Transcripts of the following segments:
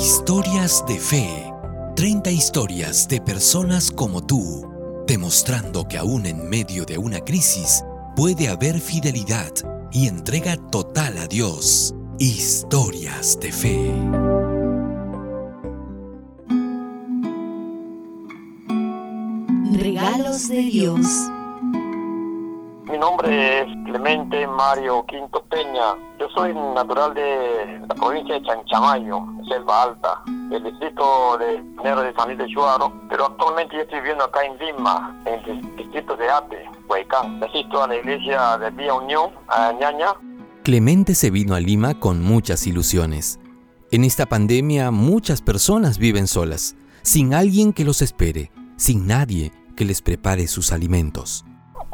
Historias de fe. 30 historias de personas como tú, demostrando que aún en medio de una crisis puede haber fidelidad y entrega total a Dios. Historias de fe. Regalos de Dios. Mi nombre es Clemente Mario Quinto Peña. Yo soy natural de la provincia de Chanchamayo, Selva Alta, el distrito de Nero de San Luis de Chuaro, pero actualmente yo estoy viviendo acá en Lima, en el distrito de Ate, Huaycán. Asisto a la iglesia de Vía Unión, a Ñaña. Clemente se vino a Lima con muchas ilusiones. En esta pandemia muchas personas viven solas, sin alguien que los espere, sin nadie que les prepare sus alimentos.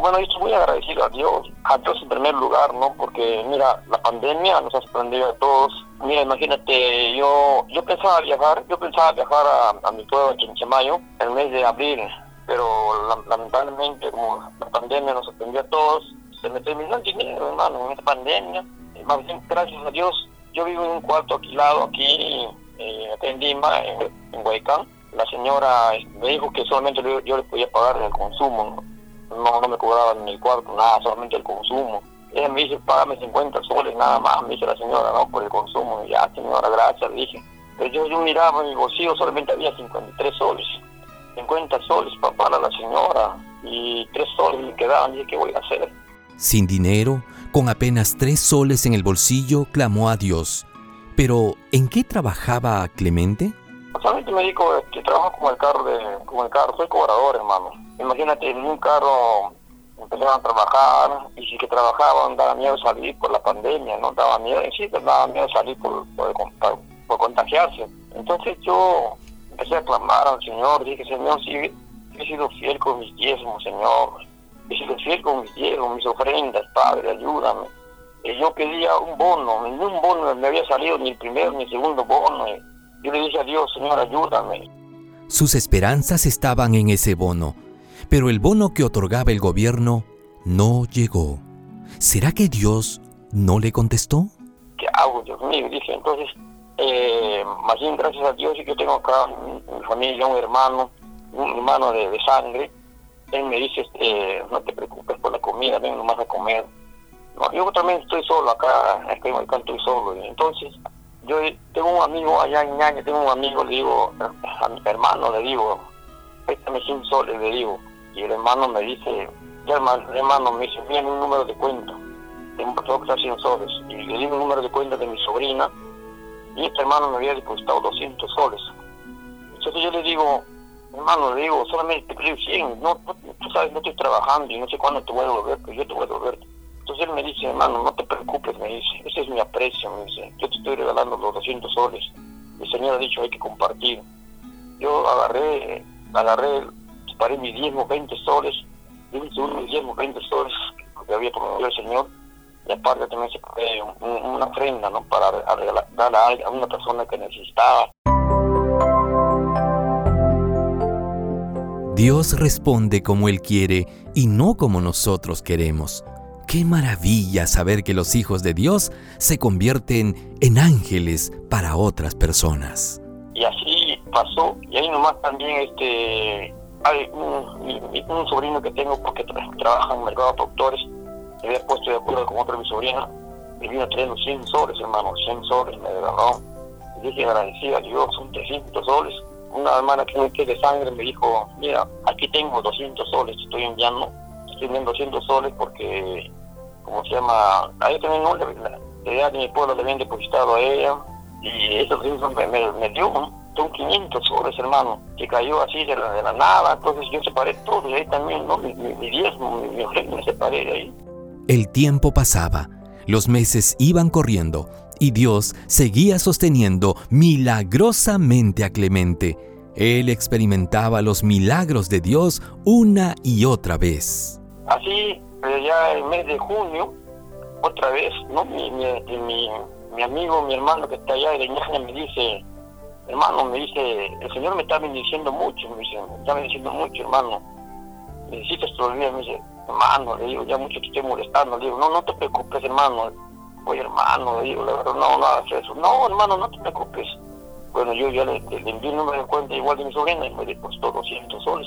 Bueno, yo estoy muy agradecido a Dios, a Dios en primer lugar, ¿no? Porque, mira, la pandemia nos ha sorprendido a todos. Mira, imagínate, yo yo pensaba viajar, yo pensaba viajar a, mi pueblo, Chinchamayo, el mes de abril, pero lamentablemente, como la pandemia nos sorprendió a todos, se me terminó el dinero, hermano, en esta pandemia. Más bien, gracias a Dios, yo vivo en un cuarto alquilado aquí, eh, en Lima, en, en Huaycán. La señora me dijo que solamente yo, yo le podía pagar el consumo, ¿no? No, no me cobraban ni el cuarto, nada, solamente el consumo. Ella me dice, págame 50 soles nada más, me dice la señora, no, por el consumo. Y ya, señora, gracias, le dije. Pero yo, yo miraba en mi bolsillo, solamente había 53 soles. 50 soles para la señora y 3 soles me quedaban. Dije, ¿qué voy a hacer? Sin dinero, con apenas 3 soles en el bolsillo, clamó a Dios. Pero, ¿en qué trabajaba Clemente? Solamente me dijo que trabajo como el carro, de, como el carro, soy cobrador, hermano imagínate, en un carro empezaron a trabajar y si que trabajaban daba miedo salir por la pandemia, ¿no? Daba miedo, sí, pero daba miedo salir por, por, contagiarse. Entonces yo empecé a clamar al Señor, dije, Señor, sí, he sido fiel con mis diezmos, Señor. He sido fiel con mis diezmos, mis ofrendas, Padre, ayúdame. Y yo pedía un bono, ningún bono me había salido, ni el primero ni el segundo bono. Yo le dije a Dios, Señor, ayúdame. Sus esperanzas estaban en ese bono pero el bono que otorgaba el gobierno no llegó. ¿Será que Dios no le contestó? ¿Qué hago, Dios mío? Dije, entonces, eh, más bien gracias a Dios y que tengo acá mi familia, un hermano, un hermano de, sangre. Él me dice, este, no te preocupes por la comida, ven nomás a comer. No, yo también estoy solo acá, estoy, acá estoy solo. entonces, yo tengo un amigo allá en Ñaña, tengo un amigo, le digo, a mi hermano le digo, préstame 100 soles, le digo, y el hermano me dice, ya hermano, hermano me dice, viene un número de cuenta, tengo 100 soles, y le di un número de cuenta de mi sobrina, y este hermano me había depositado 200 soles. Entonces yo le digo, hermano, le digo, solamente te pido 100, no, tú sabes, no estoy trabajando y no sé cuándo te voy a devolver, pero yo te voy a devolver. Entonces él me dice, hermano, no te preocupes, me dice, ese es mi aprecio, me dice, yo te estoy regalando los 200 soles. El Señor ha dicho, hay que compartir. Yo agarré, agarré separé mis diezmos 20 soles, di mis diezmos 20 soles que había prometido el Señor, y aparte también separé una ofrenda, ¿no? Para regalar, darle a, una persona que necesitaba. Dios responde como Él quiere y no como nosotros queremos. Qué maravilla saber que los hijos de Dios se convierten en ángeles para otras personas. Y así pasó, y ahí nomás también este hay un, sobrino que tengo porque trabaja en el mercado de productores, me había puesto de acuerdo con otra de mi sobrina, y vino trayendo 100 soles, hermano, 100 soles me regaló. Y dije agradecida Dios, son 300 soles. Una hermana que me de sangre me dijo, mira, aquí tengo 200 soles, estoy enviando, estoy enviando 200 soles porque, como se llama, ahí también no, le, de mi pueblo le habían depositado a ella, y eso me, me, me dio, son 500 soles, hermano, que cayó así de la, de la nada, entonces yo separé todo, y ahí también, ¿no? Mi, mi, mi diezmo, mi, mi ofrenda, me separé de ahí. El tiempo pasaba, los meses iban corriendo, y Dios seguía sosteniendo milagrosamente a Clemente. Él experimentaba los milagros de Dios una y otra vez. Así, ya el mes de junio, otra vez, ¿no? Mi, mi, mi amigo, mi hermano que está allá de Ñaña me dice, hermano, me dice, el Señor me está bendiciendo mucho, me dice, me está bendiciendo mucho, hermano. Necesitas todavía, me dice, hermano, le digo, ya mucho te estoy molestando, le digo, no, no te preocupes, hermano. Oye, hermano, le digo, la verdad, no, no hagas eso. No, hermano, no te preocupes. Bueno, yo ya le, le envié un número de cuenta igual de mi sobrina y me depositó 200 soles.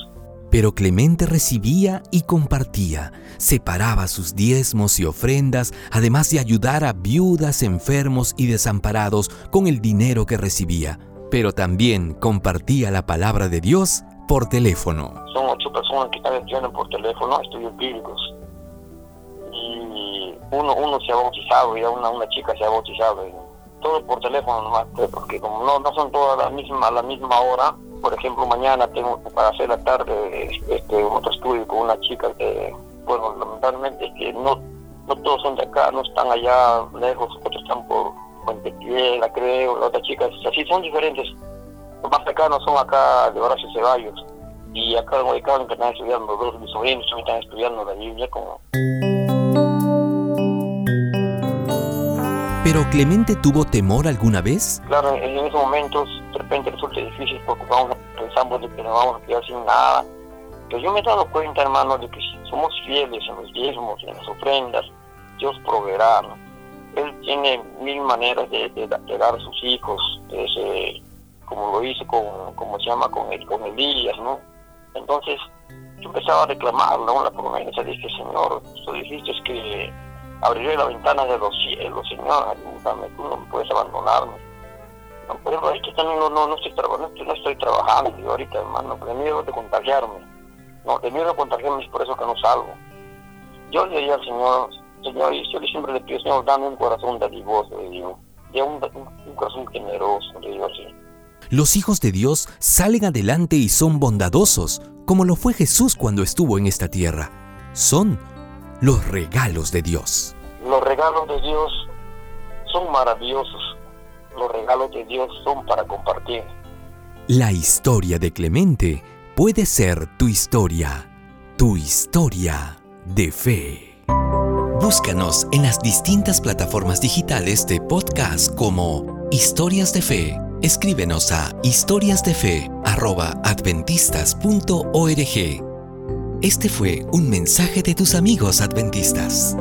Pero Clemente recibía y compartía, separaba sus diezmos y ofrendas, además de ayudar a viudas, enfermos y desamparados con el dinero que recibía. Pero también compartía la palabra de Dios por teléfono. Son ocho personas que están estudiando por teléfono estudios bíblicos. Y uno, uno se ha bautizado, ya una, una chica se ha bautizado. Todo por teléfono nomás, porque como no, no son todas la misma, a la misma hora, por ejemplo, mañana tengo para hacer la tarde este, otro estudio con una chica que, bueno, lamentablemente que no, no todos son de acá, no están allá lejos, otros están por Puente Piedra, creo, la otra chica, así son diferentes. Los más cercanos son acá de Horacio Ceballos. Y acá en Guaycán que están estudiando, dos de mis sobrinos están estudiando la Biblia como... ¿Pero Clemente tuvo temor alguna vez? Claro, en, esos momentos de repente resulta difícil porque vamos, pensamos de que nos vamos a quedar sin nada. Pero yo me he dado cuenta, hermano, de que si somos fieles en los diezmos, en las ofrendas, Dios proveerá. Él tiene mil maneras de, dar a sus hijos, como lo hizo con, como se llama, con, el, con Elías, ¿no? Entonces, yo empezaba a reclamar ¿no? la promesa, dije, Señor, tú dijiste que abriré la ventana de los cielos, Señor, ayúdame, tú no me puedes abandonarme. No, pero ahorita también no, no, no, estoy, no, no estoy trabajando ahorita, hermano, de miedo de contagiarme. No, de miedo de contagiarme es por eso que no salgo. Yo le diría al Señor, Señor, y yo siempre le pido, Señor, dame un corazón dadivoso, le digo, de un, un, corazón generoso, le digo así. Los hijos de Dios salen adelante y son bondadosos, como lo fue Jesús cuando estuvo en esta tierra. Son los regalos de Dios. Los regalos de Dios son maravillosos. Los regalos de Dios son para compartir. La historia de Clemente puede ser tu historia, tu historia de fe. Búscanos en las distintas plataformas digitales de podcast como Historias de Fe. Escríbenos a historiasdefe.adventistas.org este fue un mensaje de tus amigos adventistas.